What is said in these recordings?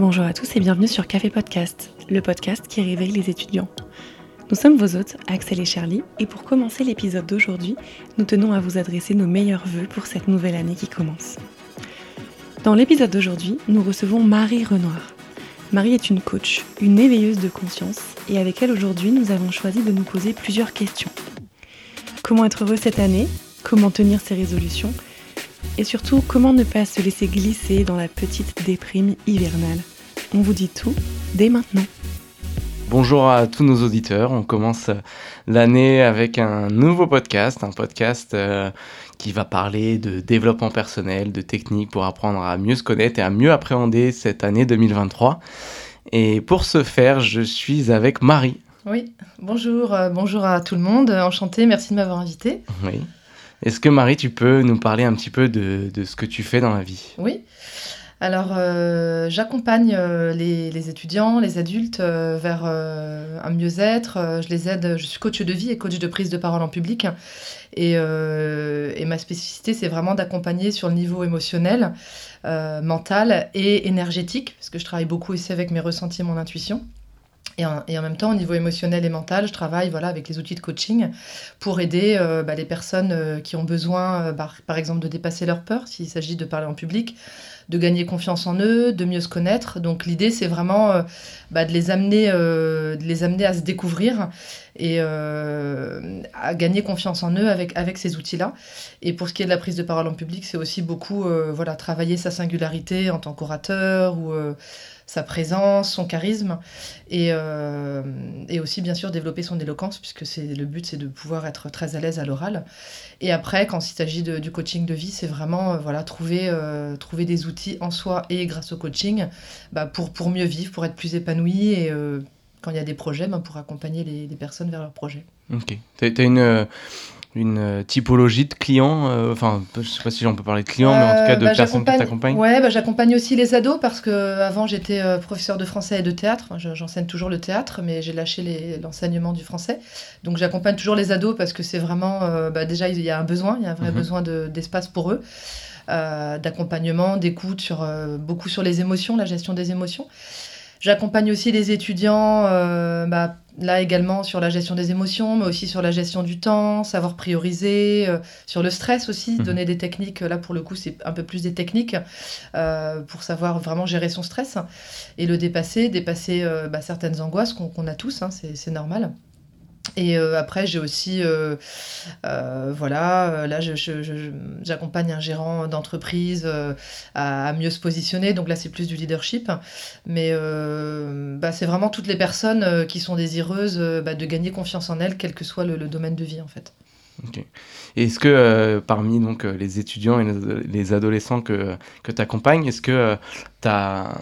Bonjour à tous et bienvenue sur Café Podcast, le podcast qui réveille les étudiants. Nous sommes vos hôtes, Axel et Charlie, et pour commencer l'épisode d'aujourd'hui, nous tenons à vous adresser nos meilleurs voeux pour cette nouvelle année qui commence. Dans l'épisode d'aujourd'hui, nous recevons Marie Renoir. Marie est une coach, une éveilleuse de conscience, et avec elle aujourd'hui, nous avons choisi de nous poser plusieurs questions. Comment être heureux cette année? Comment tenir ses résolutions? Et surtout, comment ne pas se laisser glisser dans la petite déprime hivernale? On vous dit tout dès maintenant. Bonjour à tous nos auditeurs. On commence l'année avec un nouveau podcast, un podcast euh, qui va parler de développement personnel, de techniques pour apprendre à mieux se connaître et à mieux appréhender cette année 2023. Et pour ce faire, je suis avec Marie. Oui, bonjour, euh, bonjour à tout le monde. Enchantée, merci de m'avoir invité. Oui. Est-ce que Marie, tu peux nous parler un petit peu de, de ce que tu fais dans la vie? Oui. Alors, euh, j'accompagne euh, les, étudiants, les adultes euh, vers un mieux-être. je les aide. Je suis coach de vie et coach de prise de parole en public. Et, et ma spécificité, c'est vraiment d'accompagner sur le niveau émotionnel, mental et énergétique, parce que je travaille beaucoup aussi avec mes ressentis et mon intuition. Et en, et en, même temps, au niveau émotionnel et mental, je travaille voilà, avec les outils de coaching pour aider bah, les personnes qui ont besoin, par, par, exemple, de dépasser leur peur, s'il s'agit de parler en public, de gagner confiance en eux, de mieux se connaître. Donc l'idée, c'est vraiment euh, bah, de, les amener, euh, de les amener à se découvrir et euh, à gagner confiance en eux avec, avec ces outils-là. Et pour ce qui est de la prise de parole en public, c'est aussi beaucoup voilà, travailler sa singularité en tant qu'orateur ou sa présence, son charisme, et, euh, et, aussi bien sûr développer son éloquence, puisque le but c'est de pouvoir être très à l'aise à l'oral. Et après, quand il s'agit du coaching de vie, c'est vraiment euh, voilà, trouver, euh, trouver des outils en soi et grâce au coaching bah, pour, pour mieux vivre, pour être plus épanoui, et quand il y a des projets, bah, pour accompagner les, les, personnes vers leurs projets. Ok. Tu as, une une euh, typologie de clients euh, Enfin, je sais pas si on peut parler de clients, mais en tout cas de bah, personnes qui t'accompagnent. Ouais, bah, j'accompagne aussi les ados parce que avant j'étais euh, professeur de français et de théâtre. J'enseigne toujours le théâtre, mais j'ai lâché l'enseignement du français. Donc j'accompagne toujours les ados parce que c'est vraiment, bah, déjà il y a un besoin, il y a un vrai mhm. besoin d'espace pour eux. d'accompagnement, d'écoute sur beaucoup sur les émotions, la gestion des émotions. J'accompagne aussi les étudiants, euh, bah, là également sur la gestion des émotions, mais aussi sur la gestion du temps, savoir prioriser, euh, sur le stress aussi, mhm. donner des techniques. Là, pour le coup, c'est un peu plus des techniques euh, pour savoir vraiment gérer son stress et le dépasser, dépasser bah, certaines angoisses qu'on a tous, hein, c'est normal. Et euh, après, j'ai aussi, euh, euh, voilà, là, j'accompagne un gérant d'entreprise à, mieux se positionner. Donc là, c'est plus du leadership. Mais bah, c'est vraiment toutes les personnes qui sont désireuses bah, de gagner confiance en elles, quel que soit le, domaine de vie, en fait. Ok. Est-ce que parmi donc, les étudiants et les adolescents que, que tu accompagnes, est-ce que tu as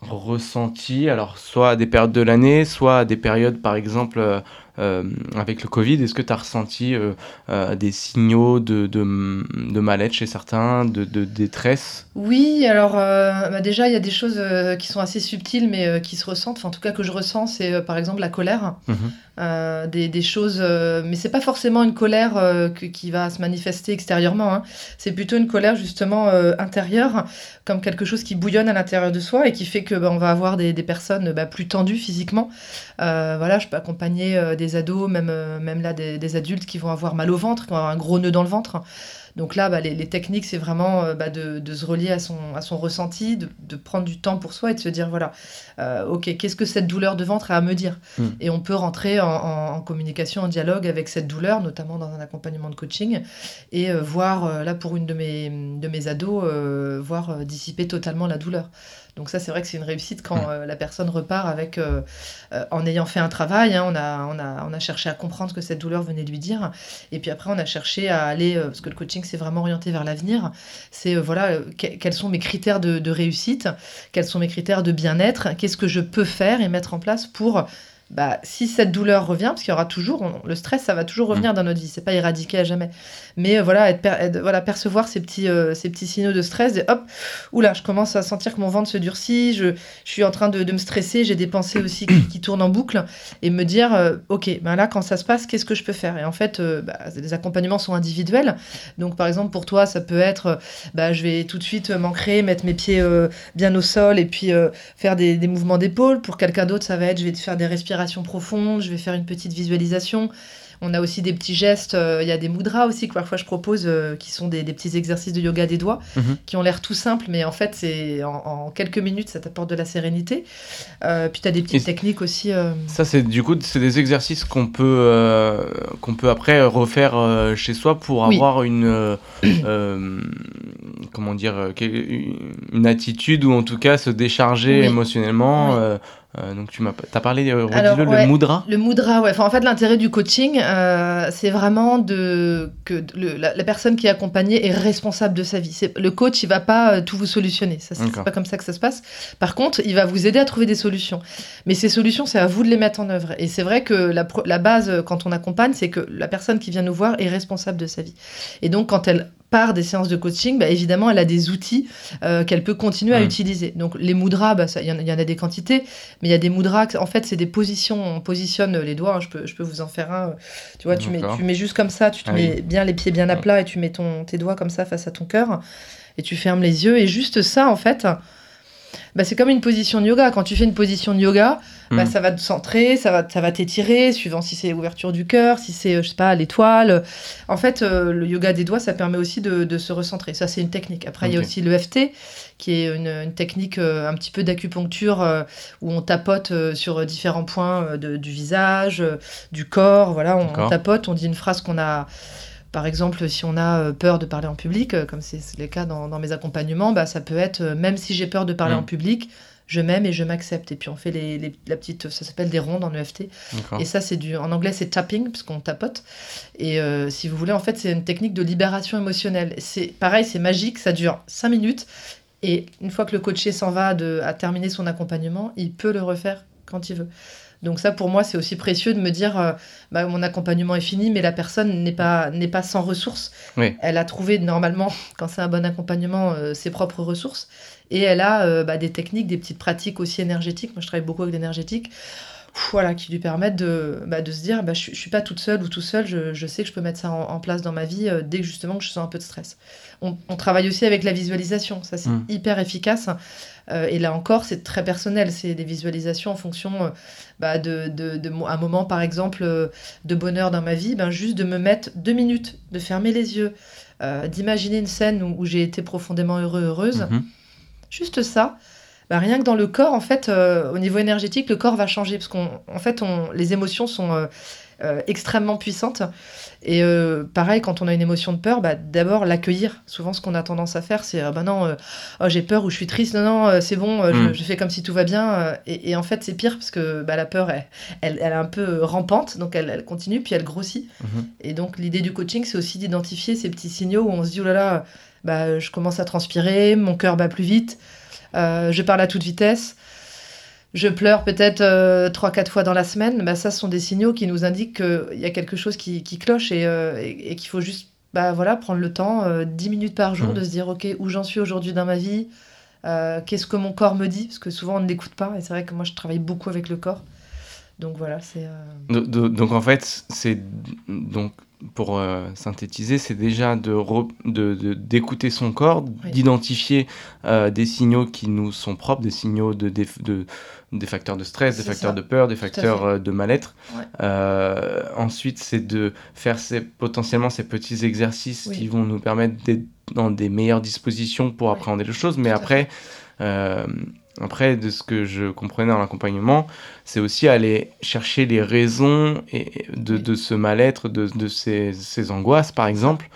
ressenti, alors soit à des périodes de l'année, soit à des périodes, par exemple, euh, avec le Covid, est-ce que tu as ressenti euh, euh, des signaux de, de, de mal-être chez certains, de détresse? Oui, alors bah déjà, il y a des choses qui sont assez subtiles, mais qui se ressentent. Enfin, en tout cas, que je ressens, c'est par exemple la colère. Mhm. des, des, choses, mais c'est pas forcément une colère qui va se manifester extérieurement. Hein. C'est plutôt une colère justement intérieure, comme quelque chose qui bouillonne à l'intérieur de soi et qui fait que bah, on va avoir des, des personnes bah, plus tendues physiquement. voilà, je peux accompagner des des ados, même, euh, même là des, adultes qui vont avoir mal au ventre, qui vont avoir un gros nœud dans le ventre. Donc là, bah, les, techniques, c'est vraiment euh, bah, de, se relier à son, à son ressenti, de, prendre du temps pour soi et de se dire, voilà, euh, ok, qu'est-ce que cette douleur de ventre a à me dire hmm. Et on peut rentrer en, communication, en dialogue avec cette douleur, notamment dans un accompagnement de coaching, et voir, là, pour une de mes, de mes ados, voir dissiper totalement la douleur. Donc ça, c'est vrai que c'est une réussite quand mm. euh, la personne repart avec, euh, euh, en ayant fait un travail, hein, on, a, on, a, on a cherché à comprendre ce que cette douleur venait de lui dire. Et puis après, on a cherché à aller, parce que le coaching, c'est vraiment orienté vers l'avenir. C'est, voilà, quels sont mes critères de, de réussite, quels sont mes critères de bien-être, qu'est-ce que je peux faire et mettre en place pour bah, si cette douleur revient, parce qu'il y aura toujours, le stress, ça va toujours revenir dans notre vie, c'est pas éradiqué à jamais. Mais euh, voilà, voilà, percevoir ces petits, euh, ces petits signaux de stress, et hop, oula, je commence à sentir que mon ventre se durcit, je, je suis en train de, de me stresser, j'ai des pensées aussi qui, tournent en boucle, et me dire, euh, ok, ben là, quand ça se passe, qu'est-ce que je peux faire? Et en fait, bah, les accompagnements sont individuels. Donc, par exemple, pour toi, ça peut être, bah, je vais tout de suite m'ancrer, mettre mes pieds bien au sol, et puis faire des, des mouvements d'épaule. Pour quelqu'un d'autre, ça va être, je vais faire des respirations profonde, je vais faire une petite visualisation. On a aussi des petits gestes, euh, il y a des mudras aussi que parfois je propose, euh, qui sont des, petits exercices de yoga des doigts, mhm. qui ont l'air tout simples, mais en fait, c'est en, quelques minutes, ça t'apporte de la sérénité. Euh, puis tu as des petites techniques aussi. Ça, c'est du coup, c'est des exercices qu'on peut, qu'on peut après refaire chez soi pour avoir une, comment dire, une attitude ou en tout cas se décharger émotionnellement. Euh, donc tu m'as as parlé, euh, redis-le, le mudra Le mudra, ouais. Enfin, en fait, l'intérêt du coaching, euh, c'est vraiment de, que la, personne qui est accompagnée est responsable de sa vie. Le coach, il va pas tout vous solutionner. Ça, c'est pas comme ça que ça se passe. Par contre, il va vous aider à trouver des solutions. Mais ces solutions, c'est à vous de les mettre en œuvre. Et c'est vrai que la, la base, quand on accompagne, c'est que la personne qui vient nous voir est responsable de sa vie. Et donc, quand elle par des séances de coaching, bah, évidemment, elle a des outils euh, qu'elle peut continuer à utiliser. Donc, les mudras, bah, il y, en a des quantités, mais il y a des mudras, en fait, c'est des positions. On positionne les doigts, hein, je, peux, je peux vous en faire un. Tu vois, tu mets, tu mets juste comme ça, tu te ah mets bien les pieds bien à plat et tu mets ton, tes doigts comme ça face à ton cœur et tu fermes les yeux. Et juste ça, en fait, bah, c'est comme une position de yoga. Quand tu fais une position de yoga, bah, mm. ça va te centrer, ça va, ça va t'étirer, suivant si c'est ouverture du cœur, si c'est, je sais pas, l'étoile. En fait, euh, le yoga des doigts, ça permet aussi de, se recentrer. Ça, c'est une technique. Après, il y a aussi le FT, qui est une, technique euh, un petit peu d'acupuncture euh, où on tapote sur différents points du visage, du corps. Voilà, on tapote, on dit une phrase qu'on a par exemple, si on a euh, peur de parler en public, euh, comme c'est le cas dans, mes accompagnements, bah, ça peut être, euh, même si j'ai peur de parler mm. en public, je m'aime et je m'accepte. Et puis on fait les, la petite, ça s'appelle des rondes en EFT. Et ça, c'est du, en anglais, c'est tapping, puisqu'on tapote. Et si vous voulez, en fait, c'est une technique de libération émotionnelle. C'est pareil, c'est magique, ça dure 5 minutes. Et une fois que le coaché s'en va de, à terminer son accompagnement, il peut le refaire quand il veut. Donc ça, pour moi, c'est aussi précieux de me dire, euh, bah, mon accompagnement est fini, mais la personne n'est pas, n'est pas sans ressources. Elle a trouvé normalement, quand c'est un bon accompagnement, euh, ses propres ressources. Et elle a euh, bah, des techniques, des petites pratiques aussi énergétiques. Moi, je travaille beaucoup avec l'énergétique. Voilà, qui lui permettent de, bah, de se dire, bah, je, ne suis pas toute seule ou tout seul, je, sais que je peux mettre ça en, place dans ma vie dès que justement que je sens un peu de stress. On, travaille aussi avec la visualisation, ça c'est mmh. hyper efficace. Euh, et là encore, c'est très personnel. C'est des visualisations en fonction euh, bah, de, de, de, un moment, par exemple, euh, de bonheur dans ma vie. Ben, juste de me mettre deux minutes, de fermer les yeux, d'imaginer une scène où, j'ai été profondément heureux, heureuse. Mhm. Juste ça. Ben, rien que dans le corps, en fait, au niveau énergétique, le corps va changer. Parce qu'en fait, on, les émotions sont euh, extrêmement puissante. Et euh, pareil, quand on a une émotion de peur, bah, d'abord l'accueillir. Souvent, ce qu'on a tendance à faire, c'est ah bah non, euh, oh, j'ai peur ou je suis triste, non, non, c'est bon, mm. je, fais comme si tout va bien. Et, en fait, c'est pire parce que bah, la peur, elle, elle, est un peu rampante, donc elle, continue, puis elle grossit. Mm-hmm. Et donc, l'idée du coaching, c'est aussi d'identifier ces petits signaux où on se dit oh là là, bah, je commence à transpirer, mon cœur bat plus vite, je parle à toute vitesse. Je pleure peut-être euh, trois, quatre fois dans la semaine, bah, ça, ce sont des signaux qui nous indiquent qu'il y a quelque chose qui, cloche euh, et, qu'il faut juste bah, voilà, prendre le temps, euh, dix minutes par jour, mmh. de se dire, OK, où j'en suis aujourd'hui dans ma vie, qu'est-ce que mon corps me dit, parce que souvent on ne l'écoute pas, et c'est vrai que moi je travaille beaucoup avec le corps. Donc voilà, c'est... Donc en fait, c'est... Donc pour synthétiser, c'est déjà de, d'écouter son corps, d'identifier des signaux qui nous sont propres, des signaux de, de, des facteurs de stress, des facteurs de peur, des facteurs euh, de mal-être. Euh, ensuite, c'est de faire ces, potentiellement ces petits exercices qui vont nous permettre d'être dans des meilleures dispositions pour appréhender les choses. Mais après, euh, après, de ce que je comprenais dans l'accompagnement, c'est aussi aller chercher les raisons de, ce mal-être, de, ces, angoisses, par exemple.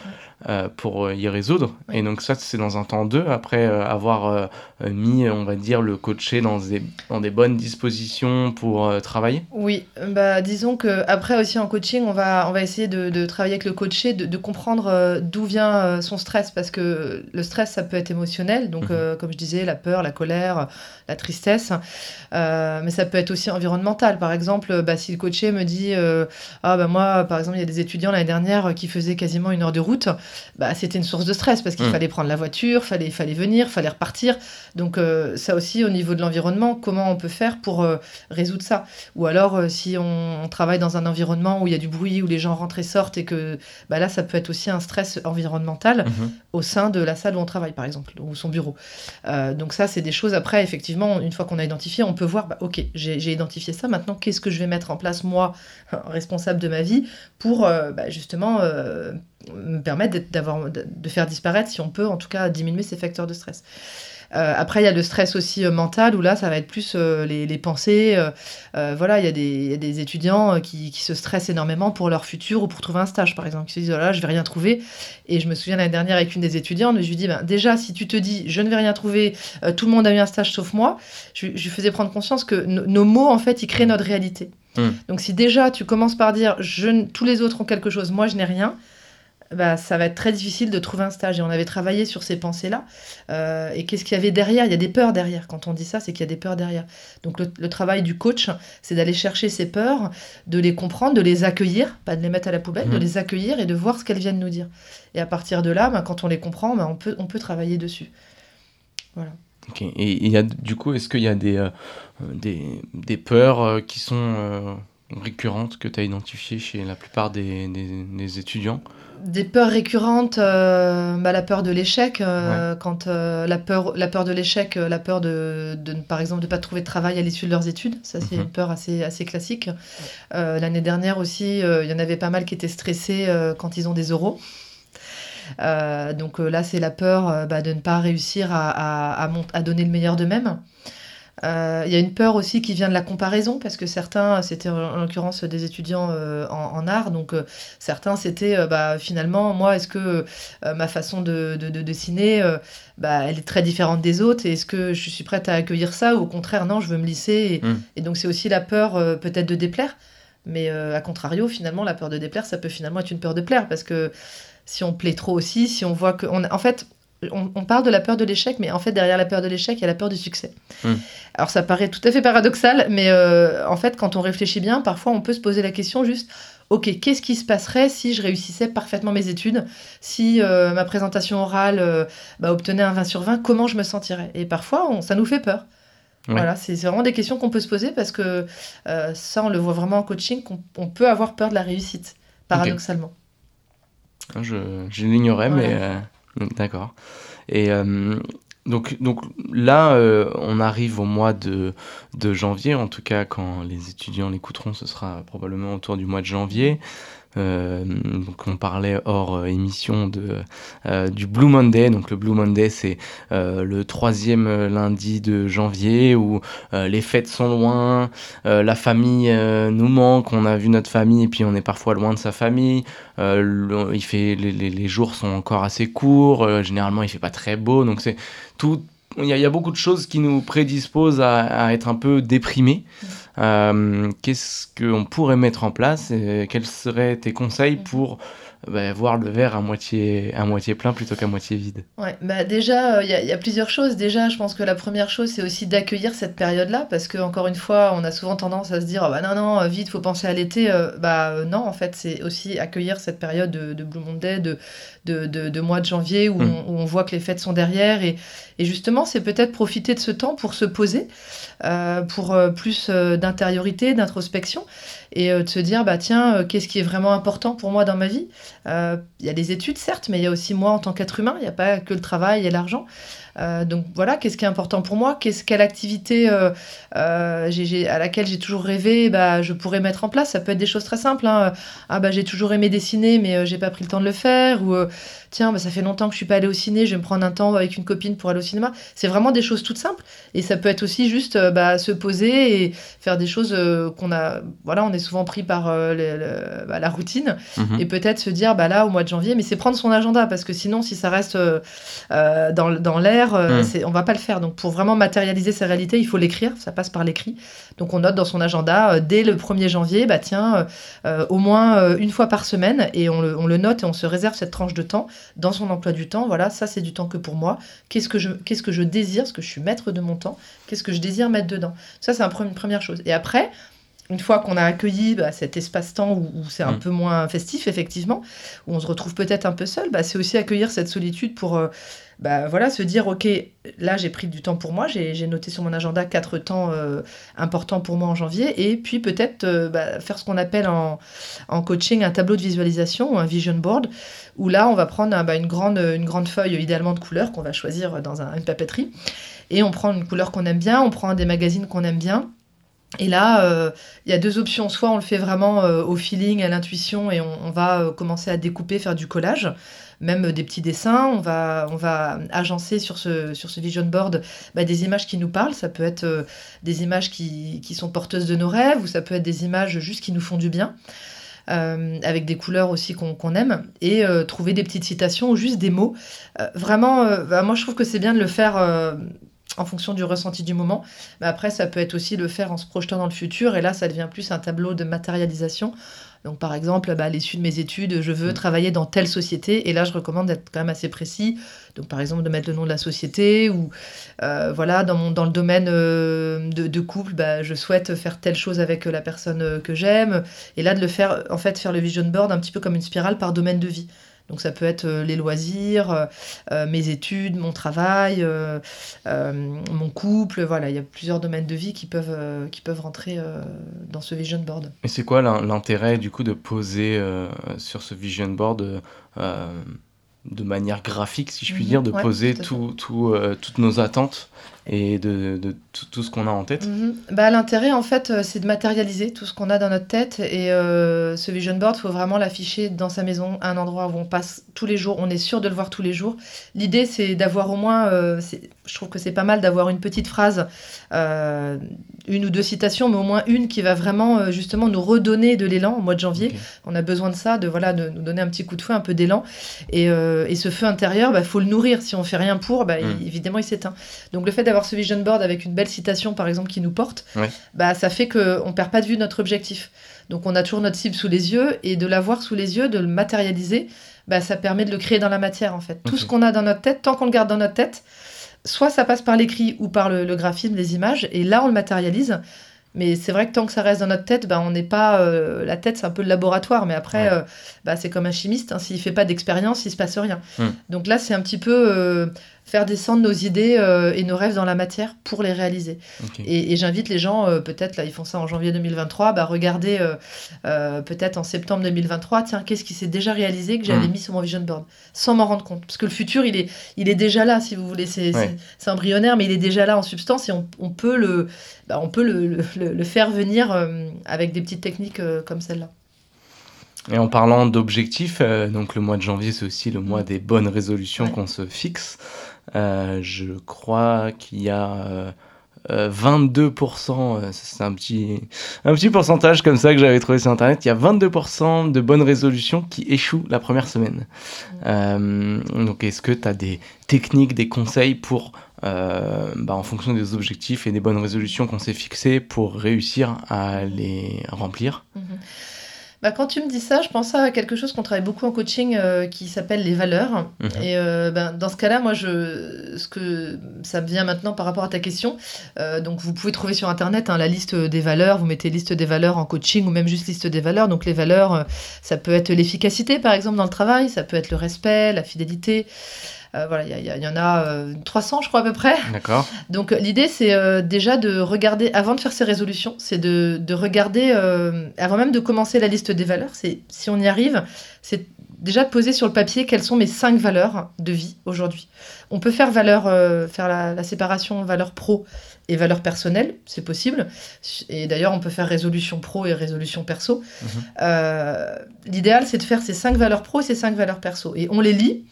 Euh, pour y résoudre. Et donc ça, c'est dans un temps deux, après avoir mis, on va dire, le coaché dans des, dans des bonnes dispositions pour travailler. Oui, bah, disons que après aussi en coaching, on va, on va essayer de, de travailler avec le coaché, de, de comprendre d'où vient son stress, parce que le stress, ça peut être émotionnel, donc mhm. comme je disais, la peur, la colère, la tristesse, mais ça peut être aussi environnemental. Par exemple, bah, si le coaché me dit, ah bah moi, par exemple, il y a des étudiants l'année dernière qui faisaient quasiment une heure de route, bah, c'était une source de stress parce qu'il mm. fallait prendre la voiture, fallait, fallait venir, fallait repartir. Donc euh, ça aussi, au niveau de l'environnement, comment on peut faire pour euh, résoudre ça? Ou alors, euh, si on, travaille dans un environnement où il y a du bruit, où les gens rentrent et sortent, et que bah, là, ça peut être aussi un stress environnemental mm-hmm. au sein de la salle où on travaille, par exemple, ou son bureau. donc ça, c'est des choses, après, effectivement, une fois qu'on a identifié, on peut voir, bah, ok, j'ai identifié ça, maintenant, qu'est-ce que je vais mettre en place, moi, responsable de ma vie, pour bah, justement me permettre d'avoir, de faire disparaître, si on peut, en tout cas, diminuer ces facteurs de stress. Euh, après, il y a le stress aussi euh, mental, où là, ça va être plus euh, les, les, pensées. voilà, il y, y, a des étudiants qui, qui, se stressent énormément pour leur futur ou pour trouver un stage, par exemple. Qui se disent, voilà, je vais rien trouver. Et je me souviens l'année dernière avec une des étudiantes, je lui dis, ben, déjà, si tu te dis, je ne vais rien trouver, tout le monde a eu un stage sauf moi, je, je lui faisais prendre conscience que nos mots, en fait, ils créent notre réalité. Mmh. Donc si déjà tu commences par dire, je, tous les autres ont quelque chose, moi je n'ai rien, bah, ça va être très difficile de trouver un stage. Et on avait travaillé sur ces pensées-là. Euh, et qu'est-ce qu'il y avait derrière? Il y a des peurs derrière. Quand on dit ça, c'est qu'il y a des peurs derrière. Donc le, travail du coach, c'est d'aller chercher ces peurs, de les comprendre, de les accueillir, pas de les mettre à la poubelle, de mhm. les accueillir et de voir ce qu'elles viennent nous dire. Et à partir de là, bah, quand on les comprend, bah, on, peut, on peut travailler dessus. Voilà. Ok. Et y a, du coup, est-ce qu'il y a des, euh, des, des, peurs euh, qui sont récurrentes que tu as identifiées chez la plupart des, des étudiants? Des peurs récurrentes, euh, bah, la peur de l'échec, euh, quand euh, la peur, la peur de l'échec, la peur de, par exemple, de pas trouver de travail à l'issue de leurs études, ça c'est mhm. une peur assez, assez classique. L'année dernière aussi, il y en avait pas mal qui étaient stressés quand ils ont des euros. donc là, c'est la peur bah, de ne pas réussir à, à donner le meilleur d'eux-mêmes. Euh, il y a une peur aussi qui vient de la comparaison, parce que certains, c'était en, l'occurrence des étudiants euh, en, art, donc euh, certains, c'était bah, finalement, moi, est-ce que ma façon de, dessiner, bah, elle est très différente des autres, et est-ce que je suis prête à accueillir ça, ou au contraire, non, je veux me lisser, et, mmh. et donc c'est aussi la peur peut-être de déplaire, mais à contrario, finalement, la peur de déplaire, ça peut finalement être une peur de plaire, parce que si on plaît trop aussi, si on voit que... On, en fait, on, parle de la peur de l'échec, mais en fait, derrière la peur de l'échec, il y a la peur du succès. Hmm. Alors, ça paraît tout à fait paradoxal, mais euh, en fait, quand on réfléchit bien, parfois, on peut se poser la question juste ok, qu'est-ce qui se passerait si je réussissais parfaitement mes études, si euh, ma présentation orale euh, bah, obtenait un 20 sur 20, comment je me sentirais? Et parfois, ça nous fait peur. Voilà, c'est vraiment des questions qu'on peut se poser parce que ça, on le voit vraiment en coaching, qu'on peut avoir peur de la réussite, paradoxalement. Ah, je, l'ignorais, mais D'accord. Et euh, donc, donc là, euh, on arrive au mois de, de janvier, en tout cas quand les étudiants l'écouteront, ce sera probablement autour du mois de janvier. Euh, on parlait hors euh, émission de, euh, du Blue Monday. Donc le Blue Monday, c'est le troisième lundi de janvier où les fêtes sont loin, la famille nous manque, on a vu notre famille et puis on est parfois loin de sa famille. il fait, les, les, jours sont encore assez courts, généralement il fait pas très beau, donc c'est tout il y, a beaucoup de choses qui nous prédisposent à, être un peu déprimés. Euh, qu'est-ce qu'on pourrait mettre en place et Quels seraient tes conseils pour bah, voir le verre à moitié, à moitié plein plutôt qu'à moitié vide? Ouais, bah Déjà, il euh, y, a plusieurs choses. Déjà, je pense que la première chose, c'est aussi d'accueillir cette période-là, parce que encore une fois, on a souvent tendance à se dire, oh, bah non, non, vite, faut penser à l'été. Euh, bah non, en fait, c'est aussi accueillir cette période de, de Blue Monday, de, de, de, mois de janvier, où, mm. on, voit que les fêtes sont derrière. Et, et justement, c'est peut-être profiter de ce temps pour se poser, euh, pour plus d'intériorité, d'introspection et euh, de se dire bah tiens euh, qu'est-ce qui est vraiment important pour moi dans ma vie? Euh, il y a des études certes mais il y a aussi moi en tant qu'être humain il n'y a pas que le travail et l'argent donc voilà, qu'est-ce qui est important pour moi? Quelle activité à laquelle j'ai toujours rêvé bah, Je pourrais mettre en place? Ça peut être des choses très simples. hein. Ah bah j'ai toujours aimé dessiner, mais j'ai pas pris le temps de le faire. Ou tiens, bah, ça fait longtemps que je suis pas allée au ciné. Je vais me prendre un temps avec une copine pour aller au cinéma. C'est vraiment des choses toutes simples. Et ça peut être aussi juste bah, se poser et faire des choses qu'on a. Voilà, on est souvent pris par euh, le- le- bah, la routine. Mhm. et peut-être se dire bah là au mois de janvier mais c'est prendre son agenda parce que sinon si ça reste euh, euh, dans, dans l'air euh, Mm. c'est on va pas le faire. Donc pour vraiment matérialiser sa réalité il faut l'écrire. Ça passe par l'écrit. Donc on note dans son agenda dès le 1er janvier bah tiens au moins une fois par semaine. Et on le, on le note et on se réserve cette tranche de temps dans son emploi du temps. Voilà ça c'est du temps que pour moi. Qu'est-ce que je qu'est-ce que je désire? Parce que je suis maître de mon temps. Qu'est-ce que je désire mettre dedans? Ça c'est un pre- une première chose. Et après une fois qu'on a accueilli bah, cet espace-temps où, où c'est un Mm. peu moins festif, effectivement, où on se retrouve peut-être un peu seul, bah, c'est aussi accueillir cette solitude pour euh, bah, voilà, se dire, OK, là j'ai pris du temps pour moi, j'ai noté sur mon agenda quatre temps euh, importants pour moi en janvier, et puis peut-être euh, bah, faire ce qu'on appelle en, en coaching un tableau de visualisation ou un vision board, où là on va prendre bah, une, grande, une grande feuille idéalement de couleurs qu'on va choisir dans un- une papeterie, et on prend une couleur qu'on aime bien, on prend des magazines qu'on aime bien, et là, euh, il y a deux options. Soit on le fait vraiment euh, au feeling, à l'intuition, et on, va euh, commencer à découper, faire du collage, même des petits dessins. On va, on va agencer sur ce, sur ce vision board bah, des images qui nous parlent. Ça peut être des images qui, qui sont porteuses de nos rêves, ou ça peut être des images juste qui nous font du bien. avec des couleurs aussi qu'on aime, et trouver des petites citations ou juste des mots. Vraiment, bah, moi je trouve que c'est bien de le faire en fonction du ressenti du moment. Mais après, ça peut être aussi le faire en se projetant dans le futur. Et là, ça devient plus un tableau de matérialisation. Donc, par exemple, bah, à l'issue de mes études, je veux Mm. travailler dans telle société. Et là, je recommande d'être quand même assez précis. Donc, par exemple, de mettre le nom de la société. Ou, euh, voilà, dans, mon, dans le domaine euh, de, de couple, bah, je souhaite faire telle chose avec euh, la personne que j'aime. Et là, de le faire, en fait, faire le vision board un petit peu comme une spirale par domaine de vie. Donc ça peut être euh, les loisirs, euh, euh, mes études, mon travail, euh, euh, mon couple. Voilà, il y a plusieurs domaines de vie qui peuvent, qui peuvent rentrer dans ce vision board. Et c'est quoi l'in- l'intérêt du coup de poser sur ce vision board de manière graphique, si je puis Mhm, dire, de ouais, poser tout tout, tout, toutes nos attentes et de, de tout, tout ce qu'on a en tête Mhm. Bah, L'intérêt, en fait, euh, c'est de matérialiser tout ce qu'on a dans notre tête. Et euh, ce vision board, il faut vraiment l'afficher dans sa maison, à un endroit où on passe tous les jours. On est sûr de le voir tous les jours. L'idée, c'est d'avoir au moins, euh, je trouve que c'est pas mal d'avoir une petite phrase, euh, une ou deux citations, mais au moins une qui va vraiment, justement, nous redonner de l'élan au mois de janvier. On a besoin de ça, de, voilà, de nous donner un petit coup de feu, un peu d'élan. Et, et ce feu intérieur, il bah, faut le nourrir. Si on fait rien pour, bah, Mm. évidemment, il s'éteint. Donc le fait d'avoir ce vision board avec une belle citation, par exemple, qui nous porte, bah, ça fait qu'on ne perd pas de vue notre objectif. Donc on a toujours notre cible sous les yeux, et de l'avoir sous les yeux, de le matérialiser, bah, ça permet de le créer dans la matière, en fait. Tout ce qu'on a dans notre tête, tant qu'on le garde dans notre tête, soit ça passe par l'écrit ou par le, le graphisme, les images, et là on le matérialise. Mais c'est vrai que tant que ça reste dans notre tête, bah, on n'est pas. euh, la tête, c'est un peu le laboratoire, mais après, Ouais. euh, bah, c'est comme un chimiste. hein, S'il fait pas d'expérience, il se passe rien. Hmm. Donc là, c'est un petit peu euh, faire descendre nos idées euh, et nos rêves dans la matière pour les réaliser. Et, et j'invite les gens, euh, peut-être, là, ils font ça en janvier 2023, bah, regardez euh, peut-être en septembre 2023, tiens, qu'est-ce qui s'est déjà réalisé que j'avais Mm. mis sur mon vision board, sans m'en rendre compte. Parce que le futur, il est, il est déjà là, si vous voulez. C'est Ouais. embryonnaire, mais il est déjà là en substance et on, on peut le, bah, on peut le, le- faire venir avec des petites techniques comme celle-là. Et en parlant d'objectifs, donc le mois de janvier, c'est aussi le mois des bonnes résolutions Ouais. qu'on se fixe. Euh, je crois qu'il y a euh, euh, 22%, euh, c'est un petit, un petit pourcentage comme ça que j'avais trouvé sur Internet, il y a 22% de bonnes résolutions qui échouent la première semaine. Donc est-ce que tu as des techniques, des conseils pour, bah, en fonction des objectifs et des bonnes résolutions qu'on s'est fixées, pour réussir à les remplir? Mhm. Bah, quand tu me dis ça, je pense à quelque chose qu'on travaille beaucoup en coaching euh, qui s'appelle les valeurs. Mhm. Et euh, ben, dans ce cas-là, moi, je, ce que ça me vient maintenant par rapport à ta question. euh, donc, vous pouvez trouver sur Internet hein, la liste des valeurs. Vous mettez liste des valeurs en coaching ou même juste liste des valeurs. Donc, les valeurs, ça peut être l'efficacité, par exemple, dans le travail. Ça peut être le respect, la fidélité. Euh, voilà, il y, il y en a euh, 300, je crois, à peu près. D'accord Donc euh, l'idée, c'est euh, déjà de regarder, avant de faire ses résolutions, c'est de, de regarder, euh, avant même de commencer la liste des valeurs, c'est si on y arrive, c'est déjà de poser sur le papier quelles sont mes cinq valeurs de vie aujourd'hui. On peut faire valeur, euh, faire la, séparation valeur pro et valeur personnelle, c'est possible. Et d'ailleurs, on peut faire résolution pro et résolution perso. Mhm. Euh, l'idéal, c'est de faire ces cinq valeurs pro et ces cinq valeurs perso. Et on les lit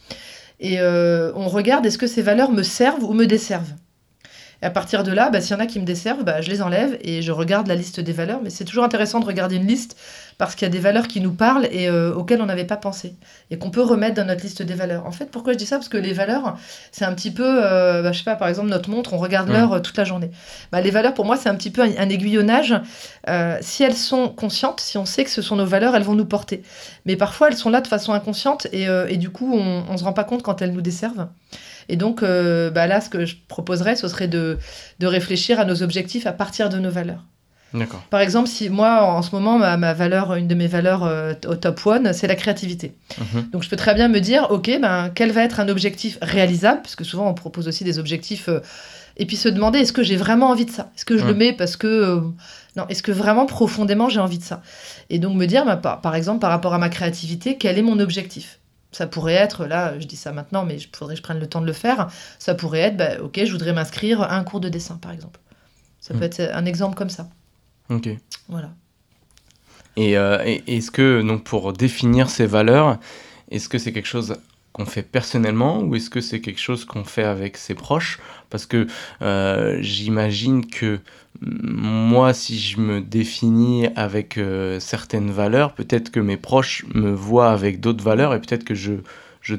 et on regarde est-ce que ces valeurs me servent ou me desservent? Et à partir de là, bah, s'il y en a qui me desservent, bah, je les enlève et je regarde la liste des valeurs. Mais c'est toujours intéressant de regarder une liste parce qu'il y a des valeurs qui nous parlent et euh, auxquelles on n'avait pas pensé et qu'on peut remettre dans notre liste des valeurs. En fait, pourquoi je dis ça? Parce que les valeurs, c'est un petit peu, euh, bah, je sais pas, par exemple notre montre, on regarde l'heure euh, toute la journée. Bah, les valeurs, pour moi, c'est un petit peu un, aiguillonnage. si elles sont conscientes, si on sait que ce sont nos valeurs, elles vont nous porter. Mais parfois, elles sont là de façon inconsciente et, et du coup, on ne se rend pas compte quand elles nous desservent. Et donc, euh, bah là, ce que je proposerais, ce serait de, de réfléchir à nos objectifs à partir de nos valeurs. Par exemple, si moi, en ce moment, ma, valeur, une de mes valeurs euh, au top one, c'est la créativité. Mhm. Donc, je peux très bien me dire, OK, ben, quel va être un objectif réalisable Parce que souvent, on propose aussi des objectifs. Euh, et puis se demander, est-ce que j'ai vraiment envie de ça? Est-ce que je le mets parce que. non, est-ce que vraiment profondément j'ai envie de ça? Et donc, me dire, bah, par exemple, par rapport à ma créativité, quel est mon objectif? Ça pourrait être, là, je dis ça maintenant, mais il faudrait que je prenne le temps de le faire. Ça pourrait être, bah, ok, je voudrais m'inscrire à un cours de dessin, par exemple. Ça peut hmm. être un exemple comme ça. Ok. Voilà. Et, euh, est-ce que, donc, pour définir ces valeurs, est-ce que c'est quelque chose qu'on fait personnellement ou est-ce que c'est quelque chose qu'on fait avec ses proches? Parce que euh, j'imagine que moi, si je me définis avec euh, certaines valeurs, peut-être que mes proches me voient avec d'autres valeurs et peut-être que je, je,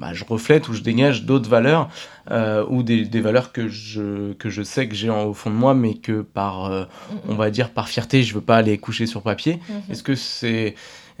bah, je reflète ou je dégage d'autres valeurs euh, ou des, des, valeurs que je, que je sais que j'ai au fond de moi, mais que par, on va dire, par fierté, je veux pas aller coucher sur papier. Mm-hmm. Est-ce que c'est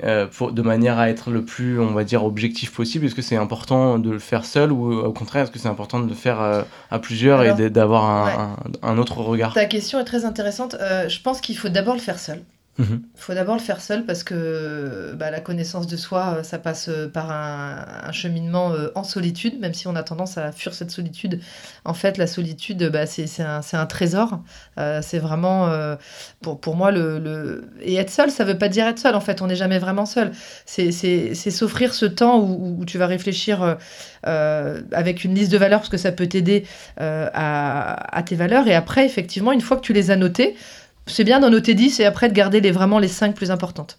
euh, de manière à être le plus, on va dire, objectif possible Est-ce que c'est important de le faire seul ou au contraire, est-ce que c'est important de le faire euh, à plusieurs et d'avoir un, un, autre regard? Ta question est très intéressante. Euh, je pense qu'il faut d'abord le faire seul. Il mhm. faut d'abord le faire seul parce que bah, la connaissance de soi, euh, ça passe euh, par un, cheminement euh, en solitude, même si on a tendance à fuir cette solitude. En fait, la solitude, bah, c'est un, trésor. c'est vraiment, pour, moi, le, Et être seul, ça veut pas dire être seul. En fait, on n'est jamais vraiment seul. C'est s'offrir ce temps où, tu vas réfléchir avec une liste de valeurs parce que ça peut t'aider à tes valeurs. Et après, effectivement, une fois que tu les as notées, c'est bien d'en noter 10 et après de garder les, vraiment les 5 plus importantes.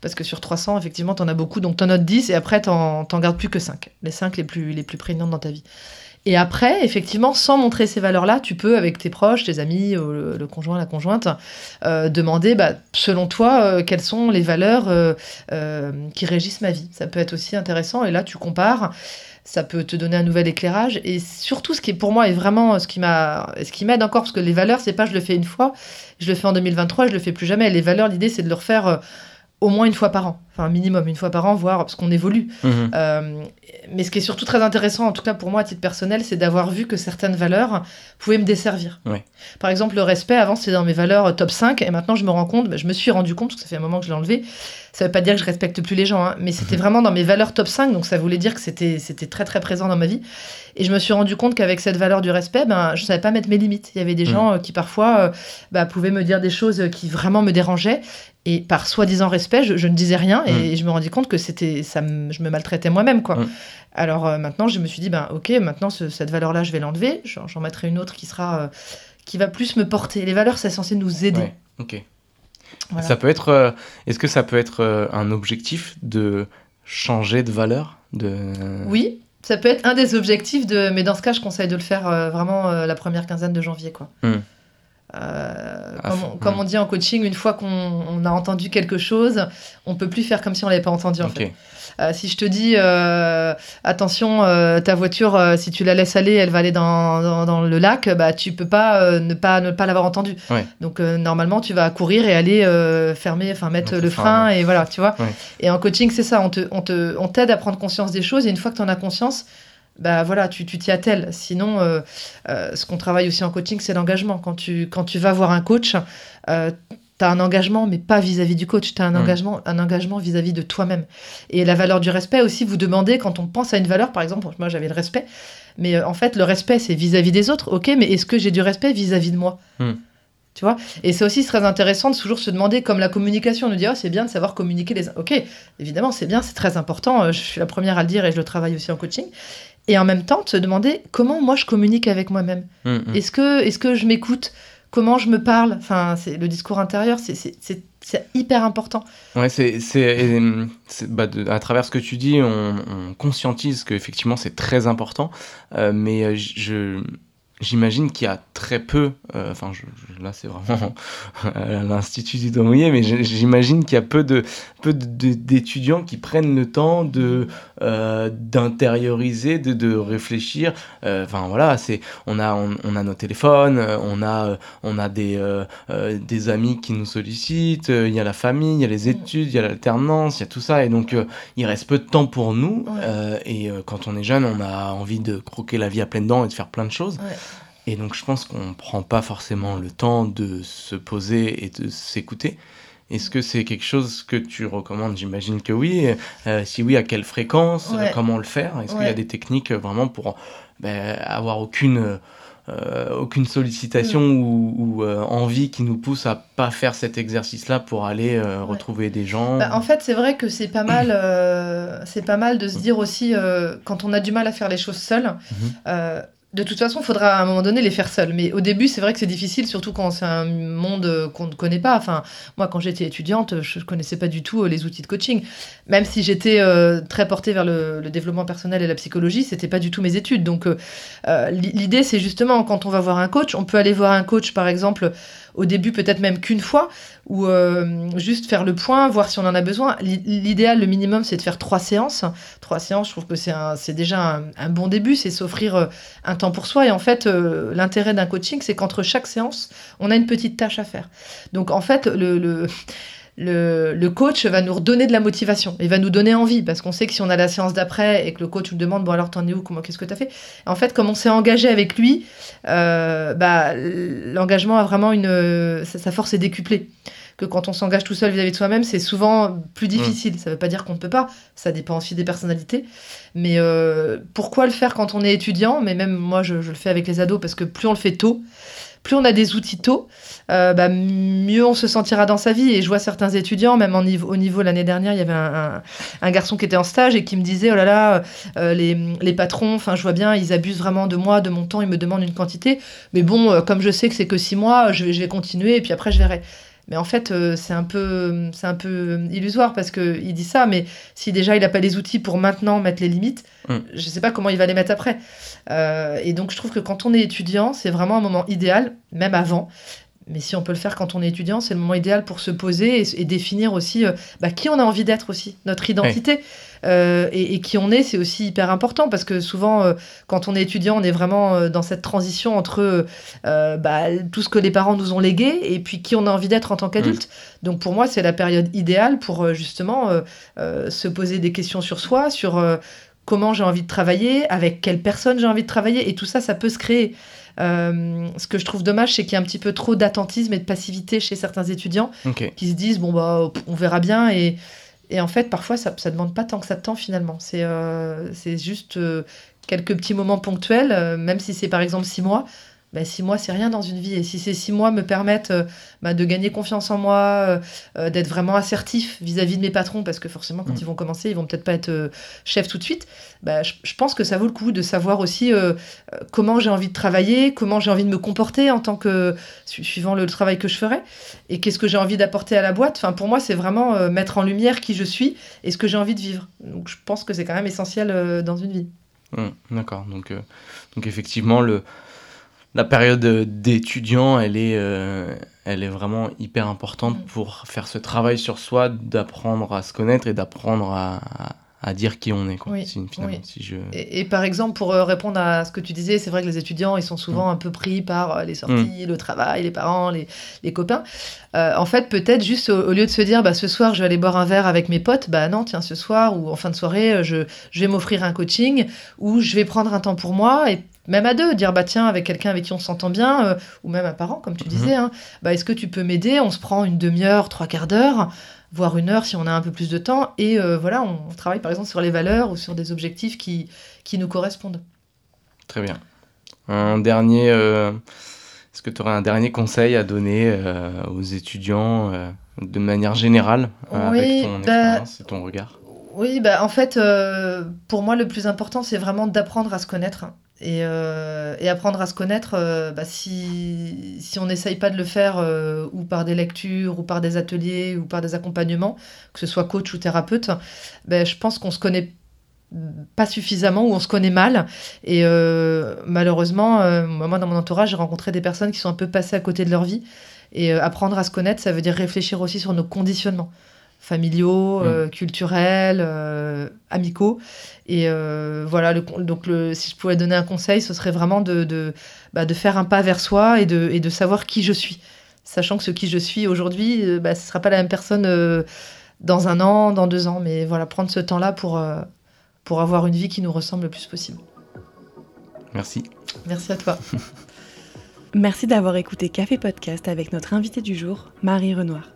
Parce que sur 300, effectivement, tu en as beaucoup, donc tu en notes 10 et après, tu n'en gardes plus que 5. Les 5 les plus, les plus prégnantes dans ta vie. Et après, effectivement, sans montrer ces valeurs-là, tu peux, avec tes proches, tes amis, le, conjoint, la conjointe, euh, demander, bah, selon toi, euh, quelles sont les valeurs euh, qui régissent ma vie. Ça peut être aussi intéressant. Et là, tu compares ça peut te donner un nouvel éclairage. Et surtout, ce qui est pour moi est vraiment ce qui m'aide encore, parce que les valeurs, c'est pas je le fais une fois, je le fais en 2023, je le fais plus jamais. Les valeurs, l'idée, c'est de le refaire euh, au moins une fois par an, enfin minimum une fois par an, voire parce qu'on évolue. Mhm. Euh, mais ce qui est surtout très intéressant, en tout cas pour moi à titre personnel, c'est d'avoir vu que certaines valeurs pouvaient me desservir. Par exemple, le respect, avant c'était dans mes valeurs top 5, et maintenant je me rends compte, bah, je me suis rendu compte, parce que ça fait un moment que je l'ai enlevé, ça veut pas dire que je respecte plus les gens, hein, mais c'était mhm. vraiment dans mes valeurs top 5, donc ça voulait dire que c'était très très présent dans ma vie. Et je me suis rendu compte qu'avec cette valeur du respect, ben, je savais pas mettre mes limites. Il y avait des mhm. gens euh, qui parfois euh, bah, pouvaient me dire des choses qui vraiment me dérangeaient, et par soi-disant respect, je, ne disais rien, et, mhm. je me rendis compte que c'était ça, je me maltraitais moi-même, quoi. Alors euh, maintenant, je me suis dit, ben ok, maintenant cette valeur-là, je vais l'enlever, j'en mettrai une autre qui sera, qui va plus me porter. Les valeurs, c'est censé nous aider. ok. Ça peut être. Euh, est-ce que ça peut être euh, un objectif de changer de valeur de... Oui, ça peut être un des objectifs de. Mais dans ce cas, je conseille de le faire euh, vraiment la première quinzaine de janvier, quoi. Hmm. comme, on dit en coaching, une fois qu'on a entendu quelque chose, on peut plus faire comme si on l'avait pas entendu en fait. Euh, si je te dis euh, attention, euh, ta voiture, si tu la laisses aller, elle va aller dans, dans, le lac, bah tu peux pas ne pas ne pas l'avoir entendu. Donc normalement, tu vas courir et aller fermer, enfin mettre le frein et voilà, tu vois. Et en coaching, c'est ça, on te on te on t'aide à prendre conscience des choses et une fois que tu en as conscience, bah voilà, tu t'y attelles. Sinon, ce qu'on travaille aussi en coaching, c'est l'engagement. Quand tu, quand tu vas voir un coach, tu as un engagement, mais pas vis-à-vis du coach, tu as un, mm. engagement, un engagement vis-à-vis de toi-même. Et la valeur du respect aussi, vous demandez, quand on pense à une valeur, par exemple, moi j'avais le respect, mais euh, en fait le respect c'est vis-à-vis des autres, ok, mais est-ce que j'ai du respect vis-à-vis de moi? Mm. Tu vois? Et c'est aussi très intéressant de toujours se demander, comme la communication, on nous dit, oh, c'est bien de savoir communiquer les... Ok, évidemment, c'est bien, c'est très important, je suis la première à le dire et je le travaille aussi en coaching. Et en même temps, de se demander comment moi je communique avec moi-même. Mmh, mmh. Est-ce que, est que je m'écoute? Comment je me parle? Enfin, c'est le discours intérieur, c'est hyper important. Ouais, c'est bah, à travers ce que tu dis, on, on conscientise qu'effectivement c'est très important. Euh, mais euh, je J'imagine qu'il y a très peu, euh, enfin là c'est vraiment l'Institut du doigt mais j'imagine qu'il y a peu de peu d'étudiants qui prennent le temps de euh, d'intérioriser, de, de, réfléchir. Euh, enfin voilà, c'est on a on, a nos téléphones, on a on a des des amis qui nous sollicitent, il y a la famille, il y a les études, il y a l'alternance, il y a tout ça. Et donc il reste peu de temps pour nous. Et quand on est jeune, on a envie de croquer la vie à pleines dents et de faire plein de choses. Et donc je pense qu'on ne prend pas forcément le temps de se poser et de s'écouter. Est-ce que c'est quelque chose que tu recommandes? J'imagine que oui. Euh, si oui, à quelle fréquence? Comment le faire? Est-ce qu'il y a des techniques vraiment pour ben, avoir aucune, euh, aucune sollicitation mm. ou, euh, envie qui nous pousse à pas faire cet exercice-là pour aller retrouver des gens bah, En fait, c'est vrai que c'est pas mal. c'est pas mal de se dire aussi quand on a du mal à faire les choses seul. Mm-hmm de toute façon, il faudra à un moment donné les faire seuls. Mais au début, c'est vrai que c'est difficile, surtout quand c'est un monde qu'on ne connaît pas. Enfin, moi, quand j'étais étudiante, je ne connaissais pas du tout euh, les outils de coaching. Même si j'étais euh, très portée vers le, développement personnel et la psychologie, c'était pas du tout mes études. Donc, euh, l'idée, c'est justement quand on va voir un coach, on peut aller voir un coach, par exemple, au début peut-être même qu'une fois, ou euh, juste faire le point, voir si on en a besoin. L'idéal, le minimum, c'est de faire trois séances. Trois séances, je trouve que c'est déjà un, bon début, c'est s'offrir euh, un temps pour soi. Et en fait, euh, l'intérêt d'un coaching, c'est qu'entre chaque séance, on a une petite tâche à faire. Donc en fait, le le, coach va nous redonner de la motivation. Il va nous donner envie parce qu'on sait que si on a la séance d'après et que le coach nous demande bon alors t'en es où? Comment qu'est-ce que t'as fait? En fait comme on s'est engagé avec lui euh, bah l'engagement a vraiment une sa, force est décuplée. Que quand on s'engage tout seul vis-à-vis de soi-même c'est souvent plus difficile. Ça veut pas dire qu'on ne peut pas. Ça dépend aussi des personnalités. Mais euh, pourquoi le faire quand on est étudiant? Mais même moi je, je le fais avec les ados parce que plus on le fait tôt plus on a des outils tôt, euh, bah, mieux on se sentira dans sa vie. Et je vois certains étudiants, même au niveau l'année dernière, il y avait un, garçon qui était en stage et qui me disait Oh là là, euh, les, patrons, enfin, je vois bien, ils abusent vraiment de moi, de mon temps, ils me demandent une quantité. Mais bon, euh, comme je sais que c'est que six mois, je vais continuer et puis après, je verrai. Mais en fait, euh, c'est un peu, c'est un peu illusoire parce que il dit ça, mais si déjà il n'a pas les outils pour maintenant mettre les limites, mm. je ne sais pas comment il va les mettre après. Euh, et donc, je trouve que quand on est étudiant, c'est vraiment un moment idéal, même avant. Mais si on peut le faire quand on est étudiant, c'est le moment idéal pour se poser et, définir aussi euh, bah, qui on a envie d'être aussi, notre identité. Euh, et, qui on est, c'est aussi hyper important parce que souvent, euh, quand on est étudiant, on est vraiment dans cette transition entre bah, tout ce que les parents nous ont légué et puis qui on a envie d'être en tant qu'adulte. Mmh. Donc pour moi, c'est la période idéale pour justement se poser des questions sur soi, sur comment j'ai envie de travailler, avec quelle personne j'ai envie de travailler. Et tout ça, ça peut se créer. Euh, ce que je trouve dommage, c'est qu'il y a un petit peu trop d'attentisme et de passivité chez certains étudiants qui se disent bon bah on verra bien et, et en fait parfois ça ne demande pas tant que ça de temps finalement. C'est euh, c'est juste euh, quelques petits moments ponctuels, même si c'est par exemple six mois. Bah, six mois, c'est rien dans une vie. Et si ces six mois me permettent euh, bah, de gagner confiance en moi, euh, euh, d'être vraiment assertif vis-à-vis de mes patrons, parce que forcément, quand mm. ils vont commencer, ils vont peut-être pas être chef tout de suite, bah, je, pense que ça vaut le coup de savoir aussi comment j'ai envie de travailler, comment j'ai envie de me comporter en tant que, suivant le travail que je ferai, et qu'est-ce que j'ai envie d'apporter à la boîte. Enfin, pour moi, c'est vraiment mettre en lumière qui je suis et ce que j'ai envie de vivre. Donc, je pense que c'est quand même essentiel dans une vie. Mm, d'accord. Donc, donc, effectivement, le la période d'étudiant, elle est, euh, elle est vraiment hyper importante mm. pour faire ce travail sur soi, d'apprendre à se connaître et d'apprendre à, à, dire qui on est. Quoi, oui, si je... et, par exemple, pour euh, répondre à ce que tu disais, c'est vrai que les étudiants, ils sont souvent mm. un peu pris par euh, les sorties, mm. le travail, les parents, les, les copains. en fait, peut-être juste au, lieu de se dire, bah, ce soir, je vais aller boire un verre avec mes potes, bah non, tiens, ce soir ou en fin de soirée, je, je vais m'offrir un coaching ou je vais prendre un temps pour moi et même à deux, dire bah tiens, avec quelqu'un avec qui on s'entend bien, euh, ou même un parent, comme tu disais, mhm. hein, bah, est-ce que tu peux m'aider? On se prend une demi-heure, trois quarts d'heure, voire une heure si on a un peu plus de temps, et euh, voilà, on travaille par exemple sur les valeurs ou sur des objectifs qui, qui nous correspondent. Très bien. Un dernier, euh, Est-ce que tu aurais un dernier conseil à donner aux étudiants de manière générale avec ton bah, expérience et ton regard? Oui, bah, en fait, pour moi, le plus important, c'est vraiment d'apprendre à se connaître. Euh, et, apprendre à se connaître, euh, bah, si, si on n'essaye pas de le faire euh, ou par des lectures, ou par des ateliers, ou par des accompagnements, que ce soit coach ou thérapeute, bah, je pense qu'on se connaît pas suffisamment ou on se connaît mal. Et malheureusement, moi, dans mon entourage, j'ai rencontré des personnes qui sont un peu passées à côté de leur vie. Et apprendre à se connaître, ça veut dire réfléchir aussi sur nos conditionnements familiaux, mm. euh, culturels, euh, amicaux. Et euh, voilà, le, donc le, si je pouvais donner un conseil, ce serait vraiment de, de, bah, de faire un pas vers soi et de, et de savoir qui je suis. Sachant que ce qui je suis aujourd'hui, bah, ce ne sera pas la même personne dans un an, dans deux ans. Mais voilà, prendre ce temps-là pour, pour avoir une vie qui nous ressemble le plus possible. Merci. Merci à toi. Merci d'avoir écouté Café Podcast avec notre invité du jour, Marie Renoir.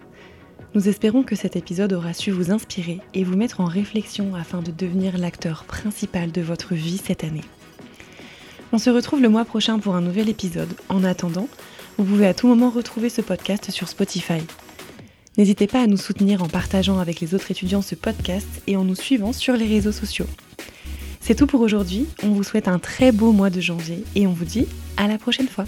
Nous espérons que cet épisode aura su vous inspirer et vous mettre en réflexion afin de devenir l'acteur principal de votre vie cette année. On se retrouve le mois prochain pour un nouvel épisode. En attendant, vous pouvez à tout moment retrouver ce podcast sur Spotify. N'hésitez pas à nous soutenir en partageant avec les autres étudiants ce podcast et en nous suivant sur les réseaux sociaux. C'est tout pour aujourd'hui, on vous souhaite un très beau mois de janvier et on vous dit à la prochaine fois.